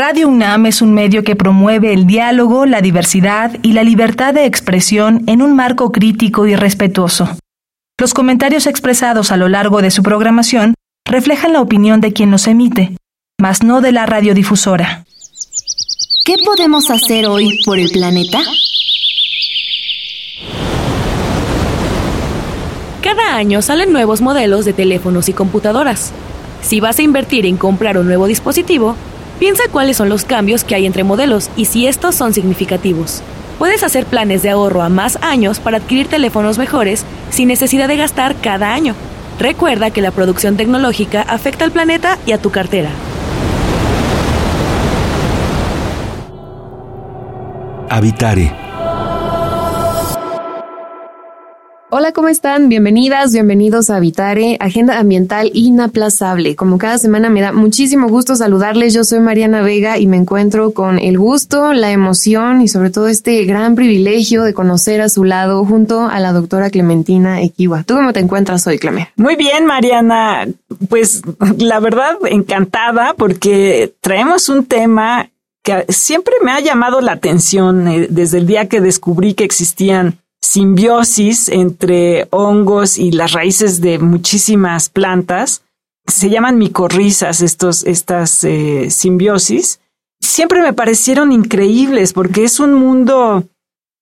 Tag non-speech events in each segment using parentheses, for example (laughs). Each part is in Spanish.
Radio UNAM es un medio que promueve el diálogo, la diversidad y la libertad de expresión en un marco crítico y respetuoso. Los comentarios expresados a lo largo de su programación reflejan la opinión de quien los emite, mas no de la radiodifusora. ¿Qué podemos hacer hoy por el planeta? Cada año salen nuevos modelos de teléfonos y computadoras. Si vas a invertir en comprar un nuevo dispositivo, piensa cuáles son los cambios que hay entre modelos y si estos son significativos. Puedes hacer planes de ahorro a más años para adquirir teléfonos mejores sin necesidad de gastar cada año. Recuerda que la producción tecnológica afecta al planeta y a tu cartera. Habitare. Hola, ¿cómo están? Bienvenidas, bienvenidos a Habitare, Agenda Ambiental Inaplazable. Como cada semana me da muchísimo gusto saludarles. Yo soy Mariana Vega y me encuentro con el gusto, la emoción y sobre todo este gran privilegio de conocer a su lado junto a la doctora Clementina Equiwa. ¿Tú cómo te encuentras hoy, Clemente? Muy bien, Mariana. Pues la verdad, encantada porque traemos un tema que siempre me ha llamado la atención eh, desde el día que descubrí que existían simbiosis entre hongos y las raíces de muchísimas plantas. Se llaman micorrizas estos, estas eh, simbiosis. Siempre me parecieron increíbles porque es un mundo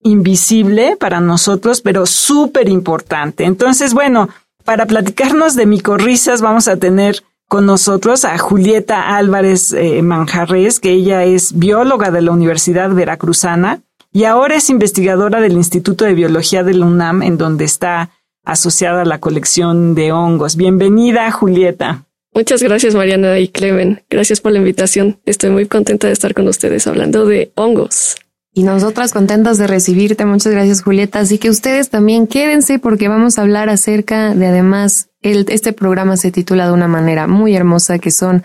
invisible para nosotros, pero súper importante. Entonces, bueno, para platicarnos de micorrizas vamos a tener con nosotros a Julieta Álvarez eh, Manjarres, que ella es bióloga de la Universidad Veracruzana y ahora es investigadora del Instituto de Biología de la UNAM, en donde está asociada a la colección de hongos. Bienvenida, Julieta. Muchas gracias, Mariana y Clemen. Gracias por la invitación. Estoy muy contenta de estar con ustedes hablando de hongos. Y nosotras contentas de recibirte. Muchas gracias, Julieta. Así que ustedes también quédense porque vamos a hablar acerca de además, el, este programa se titula de una manera muy hermosa que son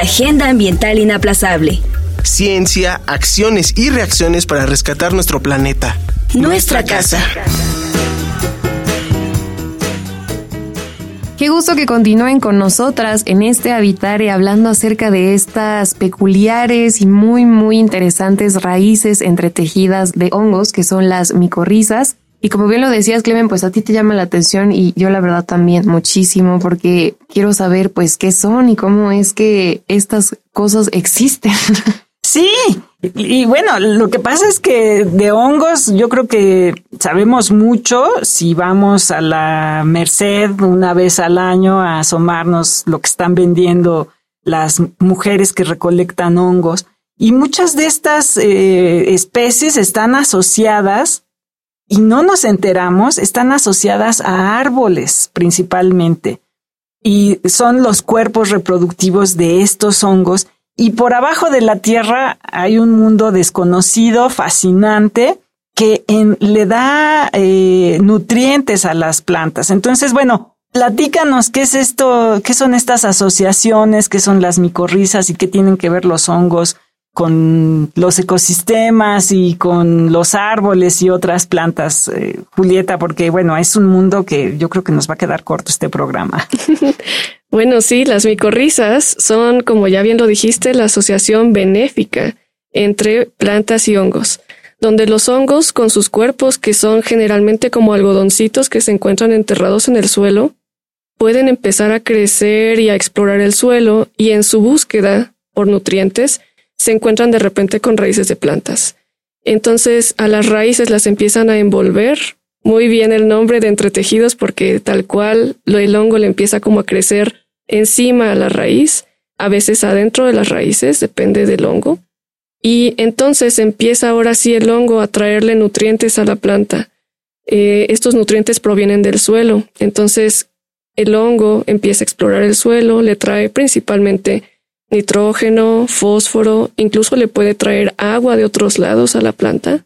Agenda ambiental inaplazable. Ciencia, acciones y reacciones para rescatar nuestro planeta. Nuestra, casa. Qué gusto que continúen con nosotras en este Habitare hablando acerca de estas peculiares y muy muy interesantes raíces entretejidas de hongos que son las micorrizas. Y como bien lo decías, Clemen, pues a ti te llama la atención y yo la verdad también muchísimo porque quiero saber pues qué son y cómo es que estas cosas existen. (laughs) Sí, y bueno, lo que pasa es que de hongos yo creo que sabemos mucho si vamos a la Merced una vez al año a asomarnos lo que están vendiendo las mujeres que recolectan hongos. Y muchas de estas eh, especies están asociadas y no nos enteramos, están asociadas a árboles principalmente. Y son los cuerpos reproductivos de estos hongos. Y por abajo de la tierra hay un mundo desconocido, fascinante, que le da eh, nutrientes a las plantas. Entonces, bueno, platícanos qué es esto, qué son estas asociaciones, qué son las micorrizas y qué tienen que ver los hongos con los ecosistemas y con los árboles y otras plantas, eh, Julieta, porque bueno, es un mundo que yo creo que nos va a quedar corto este programa. (laughs) bueno, sí, las micorrizas son, como ya bien lo dijiste, la asociación benéfica entre plantas y hongos, donde los hongos con sus cuerpos, que son generalmente como algodoncitos que se encuentran enterrados en el suelo, pueden empezar a crecer y a explorar el suelo y en su búsqueda por nutrientes, se encuentran de repente con raíces de plantas. Entonces a las raíces las empiezan a envolver. Muy bien el nombre de entretejidos porque tal cual el hongo le empieza como a crecer encima a la raíz, a veces adentro de las raíces, depende del hongo. Y entonces empieza ahora sí el hongo a traerle nutrientes a la planta. Eh, estos nutrientes provienen del suelo. Entonces el hongo empieza a explorar el suelo, le trae principalmente nitrógeno, fósforo, incluso le puede traer agua de otros lados a la planta.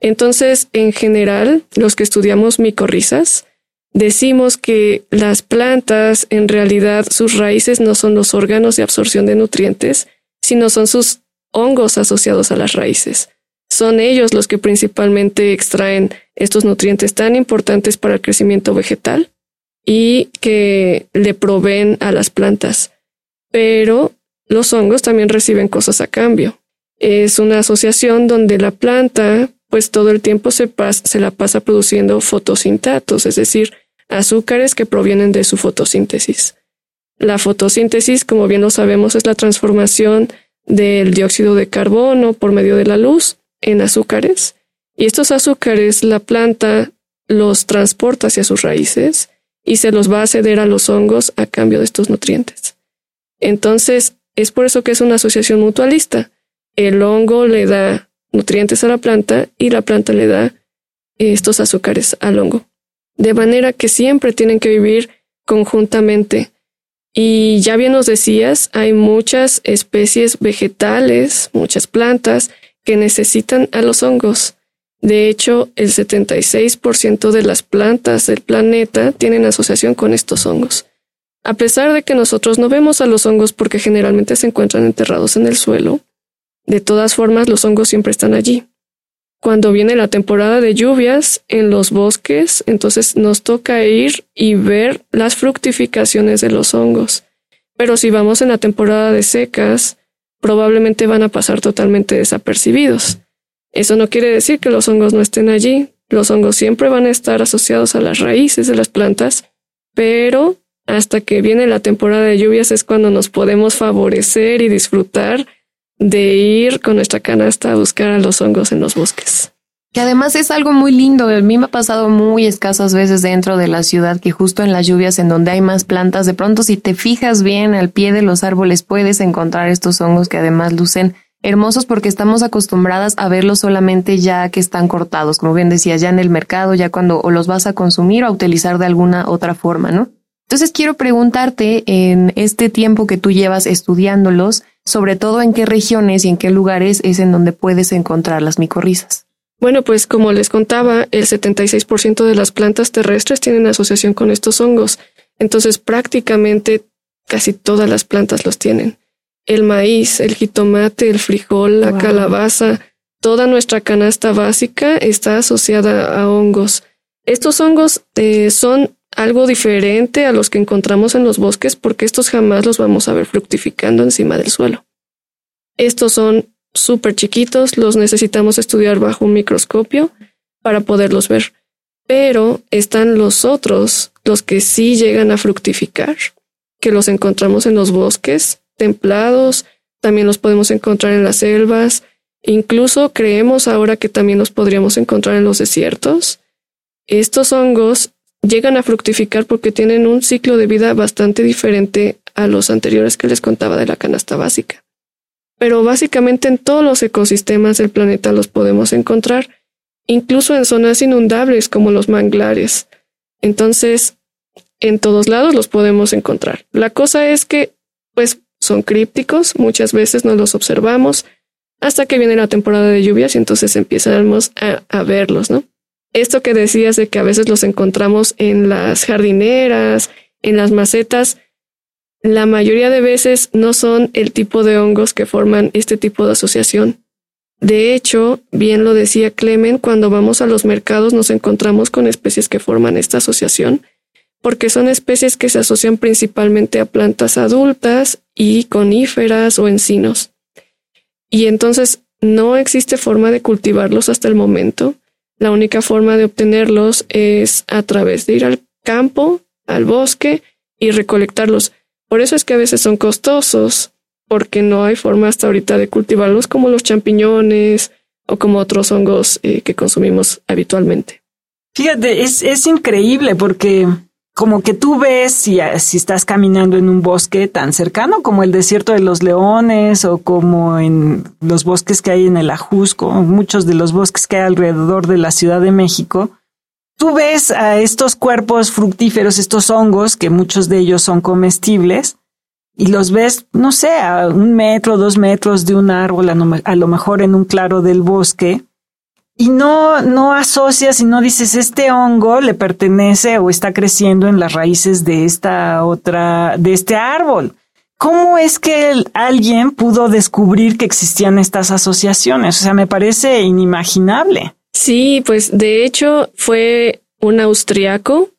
Entonces, en general, los que estudiamos micorrizas, decimos que las plantas, en realidad, sus raíces no son los órganos de absorción de nutrientes, sino son sus hongos asociados a las raíces. Son ellos los que principalmente extraen estos nutrientes tan importantes para el crecimiento vegetal y que le proveen a las plantas. Pero los hongos también reciben cosas a cambio. Es una asociación donde la planta pues todo el tiempo se, se la pasa produciendo fotosintatos, es decir, azúcares que provienen de su fotosíntesis. La fotosíntesis, como bien lo sabemos, es la transformación del dióxido de carbono por medio de la luz en azúcares. Y estos azúcares la planta los transporta hacia sus raíces y se los va a ceder a los hongos a cambio de estos nutrientes. Entonces, es por eso que es una asociación mutualista. El hongo le da nutrientes a la planta y la planta le da estos azúcares al hongo. De manera que siempre tienen que vivir conjuntamente. Y ya bien nos decías, hay muchas especies vegetales, muchas plantas que necesitan a los hongos. De hecho, el 76% de las plantas del planeta tienen asociación con estos hongos. A pesar de que nosotros no vemos a los hongos porque generalmente se encuentran enterrados en el suelo, de todas formas, los hongos siempre están allí. Cuando viene la temporada de lluvias en los bosques, entonces nos toca ir y ver las fructificaciones de los hongos. Pero si vamos en la temporada de secas, probablemente van a pasar totalmente desapercibidos. Eso no quiere decir que los hongos no estén allí. Los hongos siempre van a estar asociados a las raíces de las plantas, pero hasta que viene la temporada de lluvias es cuando nos podemos favorecer y disfrutar de ir con nuestra canasta a buscar a los hongos en los bosques. Que además es algo muy lindo. A mí me ha pasado muy escasas veces dentro de la ciudad que justo en las lluvias en donde hay más plantas, de pronto si te fijas bien al pie de los árboles puedes encontrar estos hongos que además lucen hermosos porque estamos acostumbradas a verlos solamente ya que están cortados, como bien decías, ya en el mercado, ya cuando o los vas a consumir o a utilizar de alguna otra forma, ¿no? Entonces quiero preguntarte en este tiempo que tú llevas estudiándolos, sobre todo en qué regiones y en qué lugares es en donde puedes encontrar las micorrizas. Bueno, pues como les contaba, el 76% de las plantas terrestres tienen asociación con estos hongos. Entonces prácticamente casi todas las plantas los tienen. El maíz, el jitomate, el frijol, la calabaza, toda nuestra canasta básica está asociada a hongos. Estos hongos eh, son algo diferente a los que encontramos en los bosques porque estos jamás los vamos a ver fructificando encima del suelo. Estos son súper chiquitos, los necesitamos estudiar bajo un microscopio para poderlos ver. Pero están los otros, los que sí llegan a fructificar, que los encontramos en los bosques templados, también los podemos encontrar en las selvas, incluso creemos ahora que también los podríamos encontrar en los desiertos. Estos hongos llegan a fructificar porque tienen un ciclo de vida bastante diferente a los anteriores que les contaba de la canasta básica. Pero básicamente en todos los ecosistemas del planeta los podemos encontrar, incluso en zonas inundables como los manglares. Entonces, en todos lados los podemos encontrar. La cosa es que, pues, son crípticos, muchas veces no los observamos hasta que viene la temporada de lluvias y entonces empezamos a, a verlos, ¿no? Esto que decías de que a veces los encontramos en las jardineras, en las macetas, la mayoría de veces no son el tipo de hongos que forman este tipo de asociación. De hecho, bien lo decía Clemen, cuando vamos a los mercados nos encontramos con especies que forman esta asociación, porque son especies que se asocian principalmente a plantas adultas y coníferas o encinos. Y entonces no existe forma de cultivarlos hasta el momento la única forma de obtenerlos es a través de ir al campo, al bosque y recolectarlos. Por eso es que a veces son costosos, porque no hay forma hasta ahorita de cultivarlos como los champiñones o como otros hongos eh, que consumimos habitualmente. Fíjate, es, es increíble porque como que tú ves si, estás caminando en un bosque tan cercano como el desierto de los leones o como en los bosques que hay en el Ajusco, muchos de los bosques que hay alrededor de la Ciudad de México, tú ves a estos cuerpos fructíferos, estos hongos, que muchos de ellos son comestibles, y los ves, no sé, a un metro, dos metros de un árbol, a lo mejor en un claro del bosque, y no, no asocias y no dices, este hongo le pertenece o está creciendo en las raíces de esta otra, de este árbol. ¿Cómo es que alguien pudo descubrir que existían estas asociaciones? O sea, me parece inimaginable. Sí, pues de hecho fue un austriaco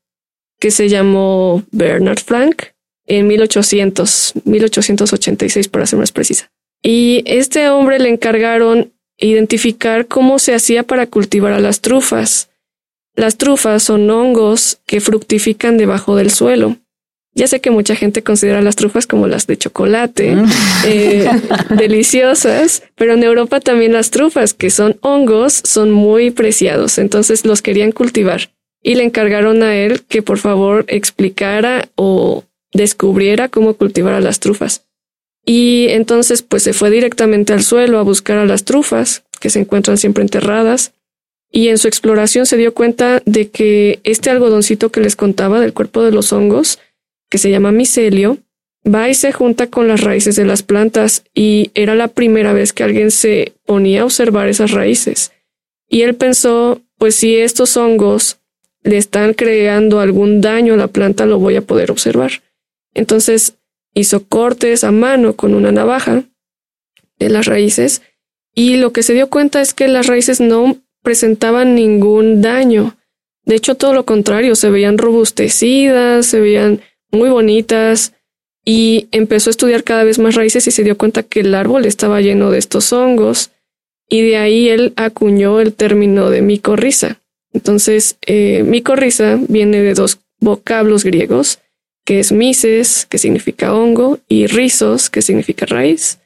que se llamó Bernard Frank en 1800, 1886 para ser más precisa. Y este hombre le encargaron identificar cómo se hacía para cultivar a las trufas. Las trufas son hongos que fructifican debajo del suelo. Ya sé que mucha gente considera las trufas como las de chocolate, mm. eh, (laughs) deliciosas, pero en Europa también las trufas, que son hongos, son muy preciados, entonces los querían cultivar y le encargaron a él que por favor explicara o descubriera cómo cultivar a las trufas. Y entonces pues se fue directamente al suelo a buscar a las trufas, que se encuentran siempre enterradas, y en su exploración se dio cuenta de que este algodoncito que les contaba del cuerpo de los hongos, que se llama micelio, va y se junta con las raíces de las plantas y era la primera vez que alguien se ponía a observar esas raíces. Y él pensó, pues si estos hongos le están creando algún daño a la planta, lo voy a poder observar. Entonces hizo cortes a mano con una navaja de las raíces y lo que se dio cuenta es que las raíces no presentaban ningún daño. De hecho, todo lo contrario, se veían robustecidas, se veían muy bonitas y empezó a estudiar cada vez más raíces y se dio cuenta que el árbol estaba lleno de estos hongos y de ahí él acuñó el término de micorriza. Entonces, eh, micorriza viene de dos vocablos griegos, que es mises, que significa hongo, y rizos, que significa raíz.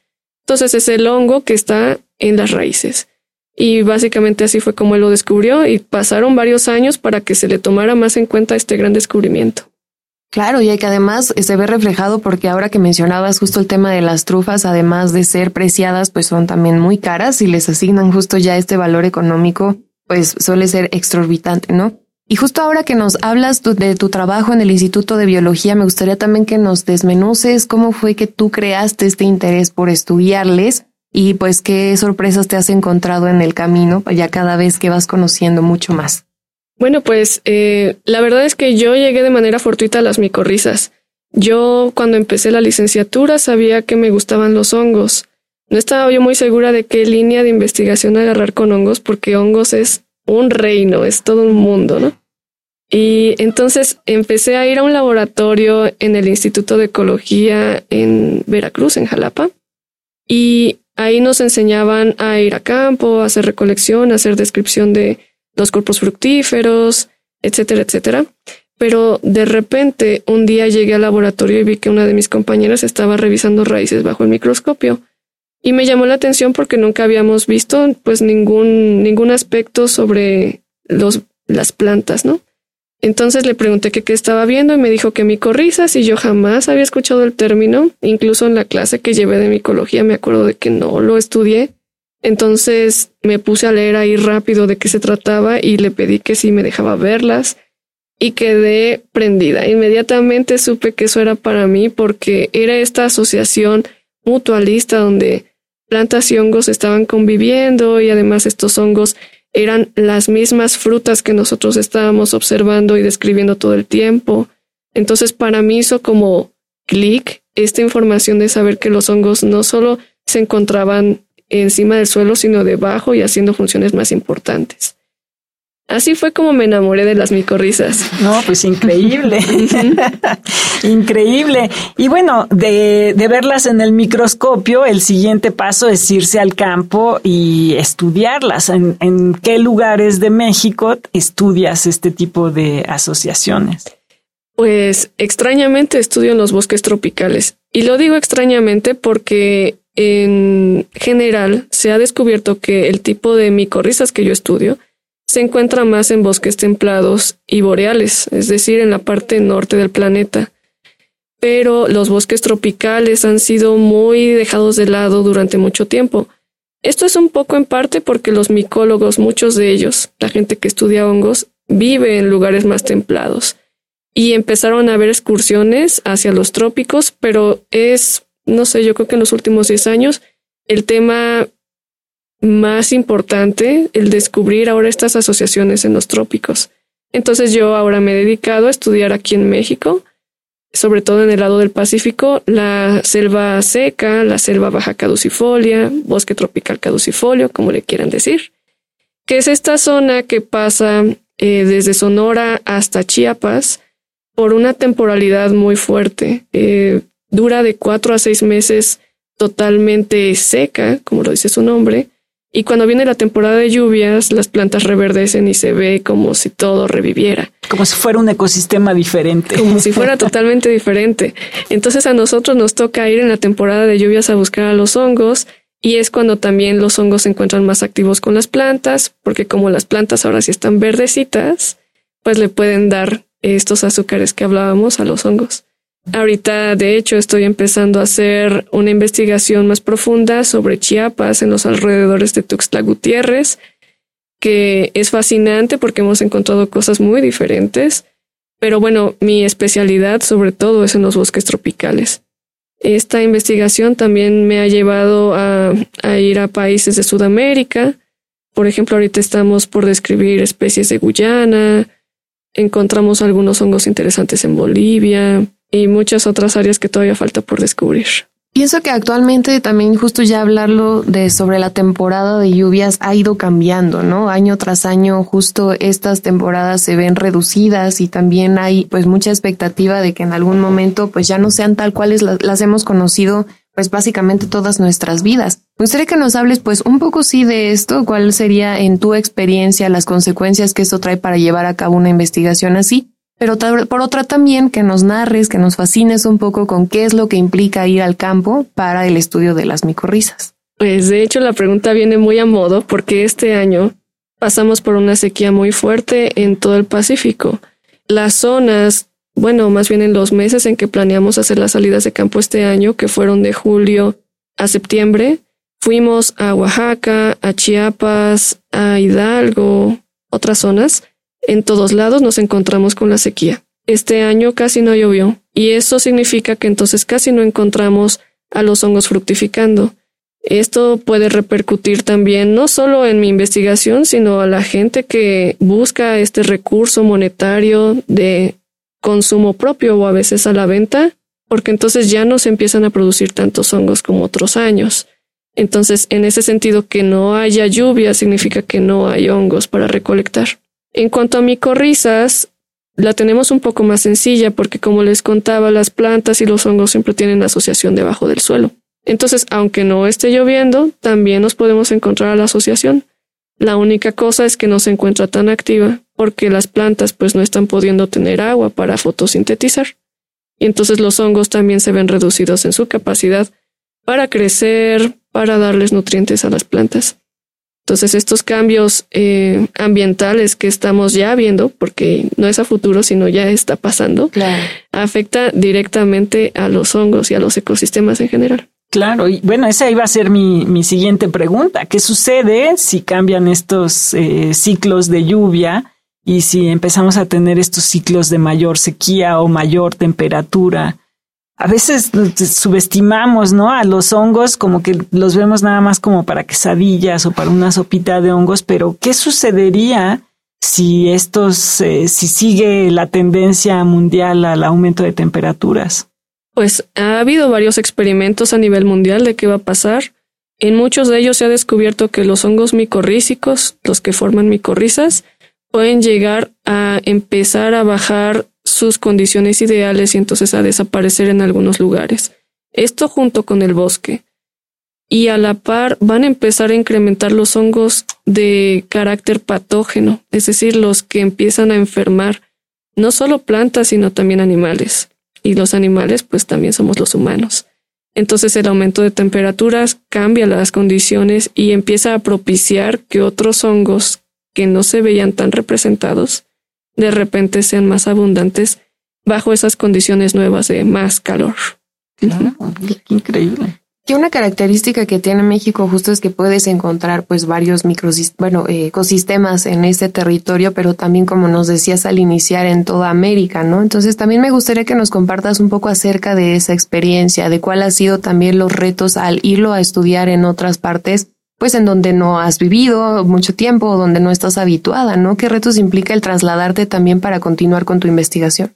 Entonces es el hongo que está en las raíces. Y básicamente así fue como él lo descubrió y pasaron varios años para que se le tomara más en cuenta este gran descubrimiento. Claro, y que además se ve reflejado porque ahora que mencionabas justo el tema de las trufas, además de ser preciadas, pues son también muy caras y les asignan justo ya este valor económico, pues suele ser exorbitante, ¿no? Y justo ahora que nos hablas de tu trabajo en el Instituto de Biología, me gustaría también que nos desmenuces cómo fue que tú creaste este interés por estudiarles y pues qué sorpresas te has encontrado en el camino, ya cada vez que vas conociendo mucho más. Bueno, pues eh, la verdad es que yo llegué de manera fortuita a las micorrizas. Yo cuando empecé la licenciatura sabía que me gustaban los hongos. No estaba yo muy segura de qué línea de investigación agarrar con hongos porque hongos es un reino, es todo un mundo, ¿no? Y entonces empecé a ir a un laboratorio en el Instituto de Ecología en Veracruz, en Jalapa, y ahí nos enseñaban a ir a campo, a hacer recolección, a hacer descripción de los cuerpos fructíferos, etcétera, etcétera. Pero de repente un día llegué al laboratorio y vi que una de mis compañeras estaba revisando raíces bajo el microscopio y me llamó la atención porque nunca habíamos visto pues ningún, ningún aspecto sobre los, las plantas, ¿no? Entonces le pregunté qué estaba viendo y me dijo que micorrizas y yo jamás había escuchado el término, incluso en la clase que llevé de micología me acuerdo de que no lo estudié. Entonces me puse a leer ahí rápido de qué se trataba y le pedí que sí me dejaba verlas y quedé prendida. Inmediatamente supe que eso era para mí porque era esta asociación mutualista donde plantas y hongos estaban conviviendo y además estos hongos eran las mismas frutas que nosotros estábamos observando y describiendo todo el tiempo. Entonces para mí hizo como clic esta información de saber que los hongos no solo se encontraban encima del suelo, sino debajo y haciendo funciones más importantes. Así fue como me enamoré de las micorrizas. No, pues increíble. increíble. Y bueno, de, de, verlas en el microscopio, el siguiente paso es irse al campo y estudiarlas. ¿En, en qué lugares de México estudias este tipo de asociaciones? Pues extrañamente estudio en los bosques tropicales. Y lo digo extrañamente porque en general se ha descubierto que el tipo de micorrizas que yo estudio se encuentra más en bosques templados y boreales, es decir, en la parte norte del planeta. Pero los bosques tropicales han sido muy dejados de lado durante mucho tiempo. Esto es un poco en parte porque los micólogos, muchos de ellos, la gente que estudia hongos, vive en lugares más templados. y empezaron a haber excursiones hacia los trópicos, pero es, no sé, yo creo que en los últimos 10 años el tema más importante, el descubrir ahora estas asociaciones en los trópicos. Entonces yo ahora me he dedicado a estudiar aquí en México, sobre todo en el lado del Pacífico, la selva seca, la selva baja caducifolia, bosque tropical caducifolio, como le quieran decir, que es esta zona que pasa eh, desde Sonora hasta Chiapas por una temporalidad muy fuerte. Eh, dura de cuatro a seis meses totalmente seca, como lo dice su nombre, y cuando viene la temporada de lluvias, las plantas reverdecen y se ve como si todo reviviera. Como si fuera un ecosistema diferente. Como si fuera (laughs) totalmente diferente. Entonces a nosotros nos toca ir en la temporada de lluvias a buscar a los hongos y es cuando también los hongos se encuentran más activos con las plantas, porque como las plantas ahora sí están verdecitas, pues le pueden dar estos azúcares que hablábamos a los hongos. Ahorita, de hecho, estoy empezando a hacer una investigación más profunda sobre Chiapas en los alrededores de Tuxtla Gutiérrez, que es fascinante porque hemos encontrado cosas muy diferentes. Pero bueno, mi especialidad sobre todo es en los bosques tropicales. Esta investigación también me ha llevado a, a ir a países de Sudamérica. Por ejemplo, ahorita estamos por describir especies de Guyana, encontramos algunos hongos interesantes en Bolivia, y muchas otras áreas que todavía falta por descubrir. Pienso que actualmente también justo ya hablarlo de sobre la temporada de lluvias ha ido cambiando, ¿no? Año tras año justo estas temporadas se ven reducidas y también hay pues mucha expectativa de que en algún momento pues ya no sean tal cuales las, hemos conocido pues básicamente todas nuestras vidas. Me gustaría que nos hables pues un poco sí de esto, cuál sería en tu experiencia las consecuencias que esto trae para llevar a cabo una investigación así pero por otra también que nos narres, que nos fascines un poco con qué es lo que implica ir al campo para el estudio de las micorrizas. Pues de hecho la pregunta viene muy a modo porque este año pasamos por una sequía muy fuerte en todo el Pacífico. Las zonas, bueno, más bien en los meses en que planeamos hacer las salidas de campo este año, que fueron de julio a septiembre, fuimos a Oaxaca, a Chiapas, a Hidalgo, otras zonas, en todos lados nos encontramos con la sequía. Este año casi no llovió, y eso significa que entonces casi no encontramos a los hongos fructificando. Esto puede repercutir también no solo en mi investigación, sino a la gente que busca este recurso monetario de consumo propio o a veces a la venta, porque entonces ya no se empiezan a producir tantos hongos como otros años. Entonces, en ese sentido, que no haya lluvia significa que no hay hongos para recolectar. En cuanto a micorrizas, la tenemos un poco más sencilla porque como les contaba, las plantas y los hongos siempre tienen asociación debajo del suelo. Entonces, aunque no esté lloviendo, también nos podemos encontrar a la asociación. La única cosa es que no se encuentra tan activa porque las plantas pues no están pudiendo tener agua para fotosintetizar. Y entonces los hongos también se ven reducidos en su capacidad para crecer, para darles nutrientes a las plantas. Entonces, estos cambios eh, ambientales que estamos ya viendo, porque no es a futuro, sino ya está pasando, afecta directamente a los hongos y a los ecosistemas en general. Claro, y bueno, esa iba a ser mi, mi siguiente pregunta. ¿Qué sucede si cambian estos eh, ciclos de lluvia y si empezamos a tener estos ciclos de mayor sequía o mayor temperatura? A veces subestimamos, ¿no? A los hongos como que los vemos nada más como para quesadillas o para una sopita de hongos, pero ¿qué sucedería si estos, eh, si sigue la tendencia mundial al aumento de temperaturas? Pues ha habido varios experimentos a nivel mundial de qué va a pasar. En muchos de ellos se ha descubierto que los hongos micorrícicos, los que forman micorrizas, pueden llegar a empezar a bajar sus condiciones ideales y entonces a desaparecer en algunos lugares. Esto junto con el bosque. Y a la par van a empezar a incrementar los hongos de carácter patógeno, es decir, los que empiezan a enfermar no solo plantas, sino también animales. Y los animales, pues también somos los humanos. Entonces el aumento de temperaturas cambia las condiciones y empieza a propiciar que otros hongos que no se veían tan representados, de repente sean más abundantes bajo esas condiciones nuevas de más calor. Claro, increíble. Que una característica que tiene México justo es que puedes encontrar pues varios microsistemas, bueno, eh, ecosistemas en este territorio, pero también como nos decías al iniciar en toda América, ¿no? Entonces también me gustaría que nos compartas un poco acerca de esa experiencia, de cuál ha sido también los retos al irlo a estudiar en otras partes, pues en donde no has vivido mucho tiempo donde no estás habituada, ¿no? ¿Qué retos implica el trasladarte también para continuar con tu investigación?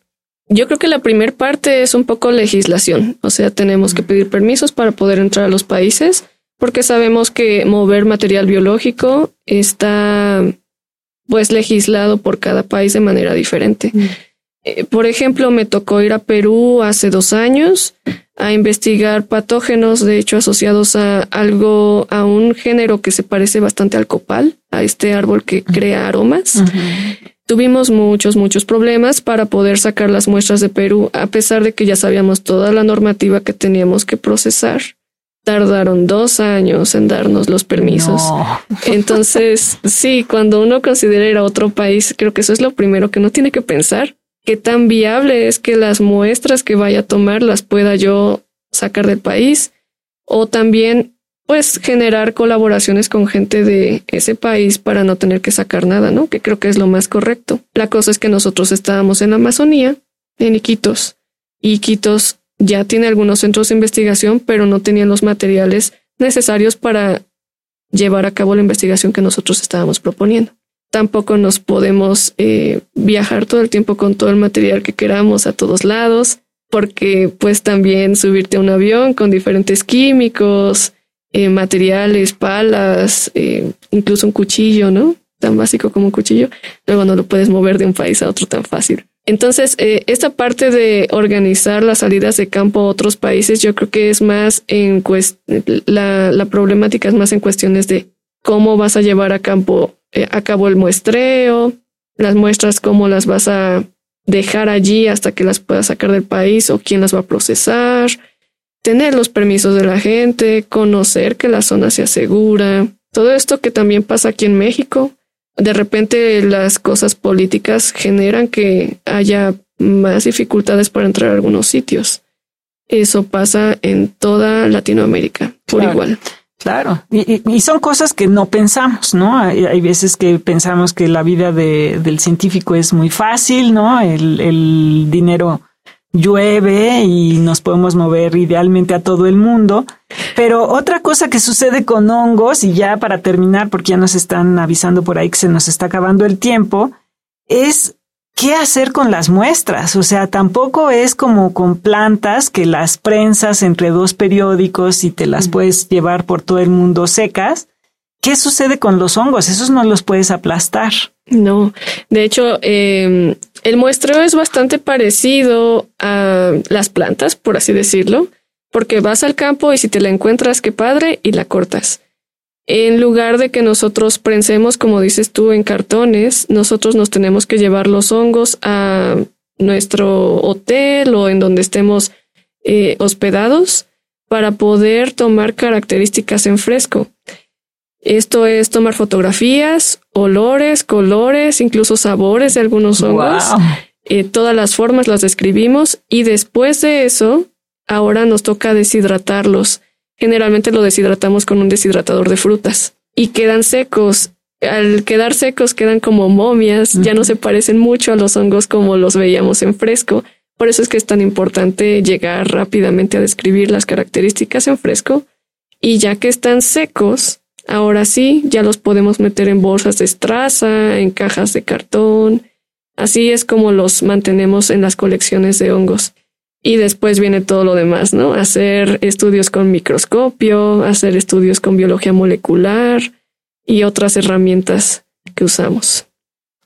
Yo creo que la primera parte es un poco legislación, o sea, tenemos que pedir permisos para poder entrar a los países, porque sabemos que mover material biológico está pues legislado por cada país de manera diferente. Eh, por ejemplo, me tocó ir a Perú hace dos años a investigar patógenos, de hecho, asociados a algo, a un género que se parece bastante al copal, a este árbol que crea aromas. Tuvimos muchos, muchos problemas para poder sacar las muestras de Perú, a pesar de que ya sabíamos toda la normativa que teníamos que procesar. Tardaron dos años en darnos los permisos. Entonces, sí, cuando uno considera ir a otro país, creo que eso es lo primero que uno tiene que pensar. ¿Qué tan viable es que las muestras que vaya a tomar las pueda yo sacar del país? O también pues generar colaboraciones con gente de ese país para no tener que sacar nada, ¿no? Que creo que es lo más correcto. La cosa es que nosotros estábamos en Amazonía, en Iquitos, y Iquitos ya tiene algunos centros de investigación, pero no tenían los materiales necesarios para llevar a cabo la investigación que nosotros estábamos proponiendo. Tampoco nos podemos eh, viajar todo el tiempo con todo el material que queramos a todos lados, porque pues también subirte a un avión con diferentes químicos, eh, materiales, palas, eh, incluso un cuchillo, ¿no? Tan básico como un cuchillo, luego no lo puedes mover de un país a otro tan fácil. Entonces, esta parte de organizar las salidas de campo a otros países, yo creo que es más en la, la problemática es más en cuestiones de cómo vas a llevar a campo a cabo el muestreo, las muestras, cómo las vas a dejar allí hasta que las puedas sacar del país o quién las va a procesar, tener los permisos de la gente, conocer que la zona sea segura, todo esto que también pasa aquí en México. De repente las cosas políticas generan que haya más dificultades para entrar a algunos sitios. Eso pasa en toda Latinoamérica, por igual. Claro, y, son cosas que no pensamos, ¿no? Hay, veces que pensamos que la vida de, del científico es muy fácil, ¿no? El, el dinero llueve y nos podemos mover idealmente a todo el mundo. Pero otra cosa que sucede con hongos, y ya para terminar, porque ya nos están avisando por ahí que se nos está acabando el tiempo, es qué hacer con las muestras. O sea, tampoco es como con plantas que las prensas entre dos periódicos y te las puedes llevar por todo el mundo secas. ¿Qué sucede con los hongos? Esos no los puedes aplastar. No, de hecho, eh, el muestreo es bastante parecido a las plantas, por así decirlo, porque vas al campo y si te la encuentras, qué padre, y la cortas. En lugar de que nosotros prensemos, como dices tú, en cartones, nosotros nos tenemos que llevar los hongos a nuestro hotel o en donde estemos eh, hospedados para poder tomar características en fresco. Esto es tomar fotografías, olores, colores, incluso sabores de algunos hongos. Eh, todas las formas las describimos y después de eso, ahora nos toca deshidratarlos. Generalmente lo deshidratamos con un deshidratador de frutas y quedan secos. Al quedar secos quedan como momias, ya no se parecen mucho a los hongos como los veíamos en fresco. Por eso es que es tan importante llegar rápidamente a describir las características en fresco y ya que están secos, Ahora sí, ya los podemos meter en bolsas de estraza, en cajas de cartón. Así es como los mantenemos en las colecciones de hongos. Y después viene todo lo demás, ¿no? Hacer estudios con microscopio, hacer estudios con biología molecular y otras herramientas que usamos.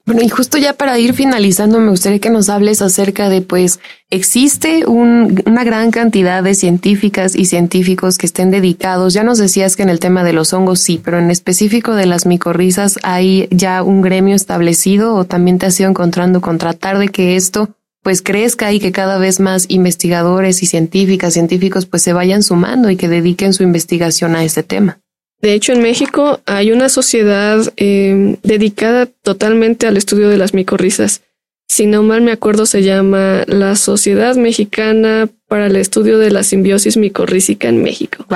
Bueno, y justo ya para ir finalizando, me gustaría que nos hables acerca de, pues, existe una gran cantidad de científicas y científicos que estén dedicados. Ya nos decías que en el tema de los hongos sí, pero en específico de las micorrizas hay ya un gremio establecido o también te has ido encontrando con tratar de que esto pues crezca y que cada vez más investigadores y científicas, científicos pues se vayan sumando y que dediquen su investigación a este tema. De hecho, en México hay una sociedad em, dedicada totalmente al estudio de las micorrizas. si no mal me acuerdo, se llama la Sociedad Mexicana para el Estudio de la Simbiosis Micorrícica en México.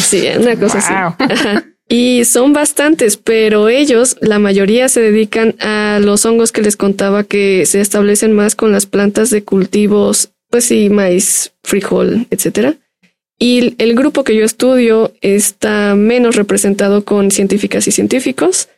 Sí, una cosa así. Y son bastantes, pero ellos, la mayoría se dedican a los hongos que les contaba que se establecen más con las plantas de cultivos, pues sí, maíz, frijol, etcétera. Y el grupo que yo estudio está menos representado con científicas y científicos.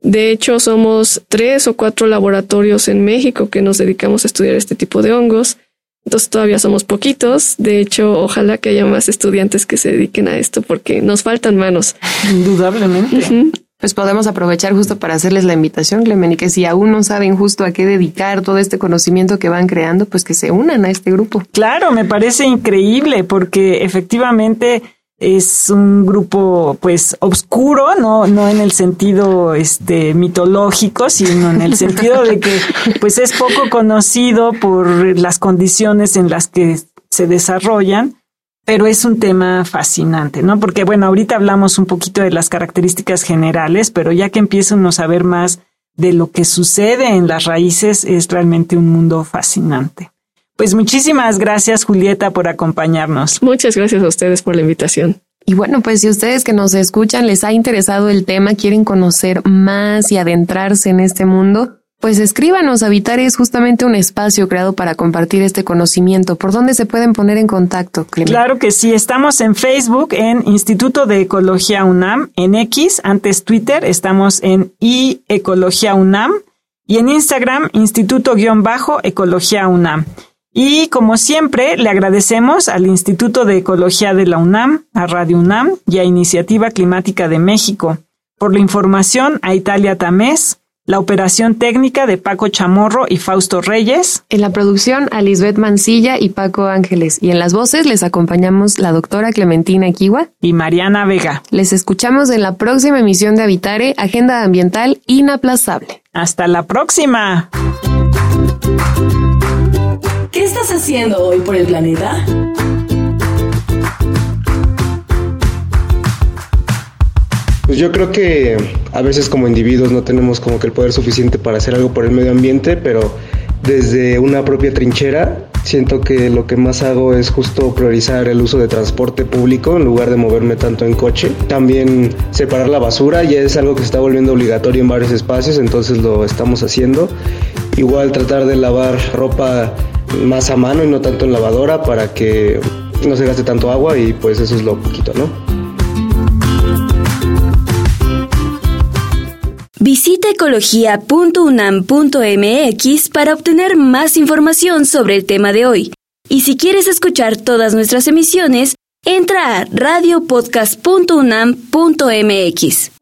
De hecho, somos tres o cuatro laboratorios en México que nos dedicamos a estudiar este tipo de hongos. Entonces todavía somos poquitos. De hecho, ojalá que haya más estudiantes que se dediquen a esto porque nos faltan manos. Indudablemente. Pues podemos aprovechar justo para hacerles la invitación, Clemen, y que si aún no saben justo a qué dedicar todo este conocimiento que van creando, pues que se unan a este grupo. Claro, me parece increíble porque efectivamente es un grupo pues oscuro, no, no en el sentido este mitológico, sino en el sentido de que pues es poco conocido por las condiciones en las que se desarrollan pero es un tema fascinante, ¿no? Porque bueno, ahorita hablamos un poquito de las características generales, pero ya que empiezan a saber más de lo que sucede en las raíces, es realmente un mundo fascinante. Pues muchísimas gracias, Julieta, por acompañarnos. Muchas gracias a ustedes por la invitación. Y bueno, pues si ustedes que nos escuchan les ha interesado el tema, quieren conocer más y adentrarse en este mundo, pues escríbanos, Habitar es justamente un espacio creado para compartir este conocimiento. ¿Por dónde se pueden poner en contacto, Claro que sí, estamos en Facebook, en Instituto de Ecología UNAM, en X, antes Twitter, estamos en I Ecología UNAM y en Instagram, Instituto-Ecología UNAM. Y como siempre, le agradecemos al Instituto de Ecología de la UNAM, a Radio UNAM y a Iniciativa Climática de México. Por la información, a Italia Tamés, la operación técnica de Paco Chamorro y Fausto Reyes. En la producción, a Lisbeth Mancilla y Paco Ángeles. Y en las voces les acompañamos la doctora Clementina Equiwa y Mariana Vega. Les escuchamos en la próxima emisión de Habitare, Agenda Ambiental Inaplazable. Hasta la próxima. ¿Qué estás haciendo hoy por el planeta? Pues yo creo que a veces como individuos no tenemos como que el poder suficiente para hacer algo por el medio ambiente, pero desde una propia trinchera siento que lo que más hago es justo priorizar el uso de transporte público en lugar de moverme tanto en coche. También separar la basura ya es algo que se está volviendo obligatorio en varios espacios, entonces lo estamos haciendo. Igual tratar de lavar ropa más a mano y no tanto en lavadora para que no se gaste tanto agua y pues eso es lo poquito, ¿no? Visita ecología.unam.mx para obtener más información sobre el tema de hoy. Y si quieres escuchar todas nuestras emisiones, entra a radiopodcast.unam.mx.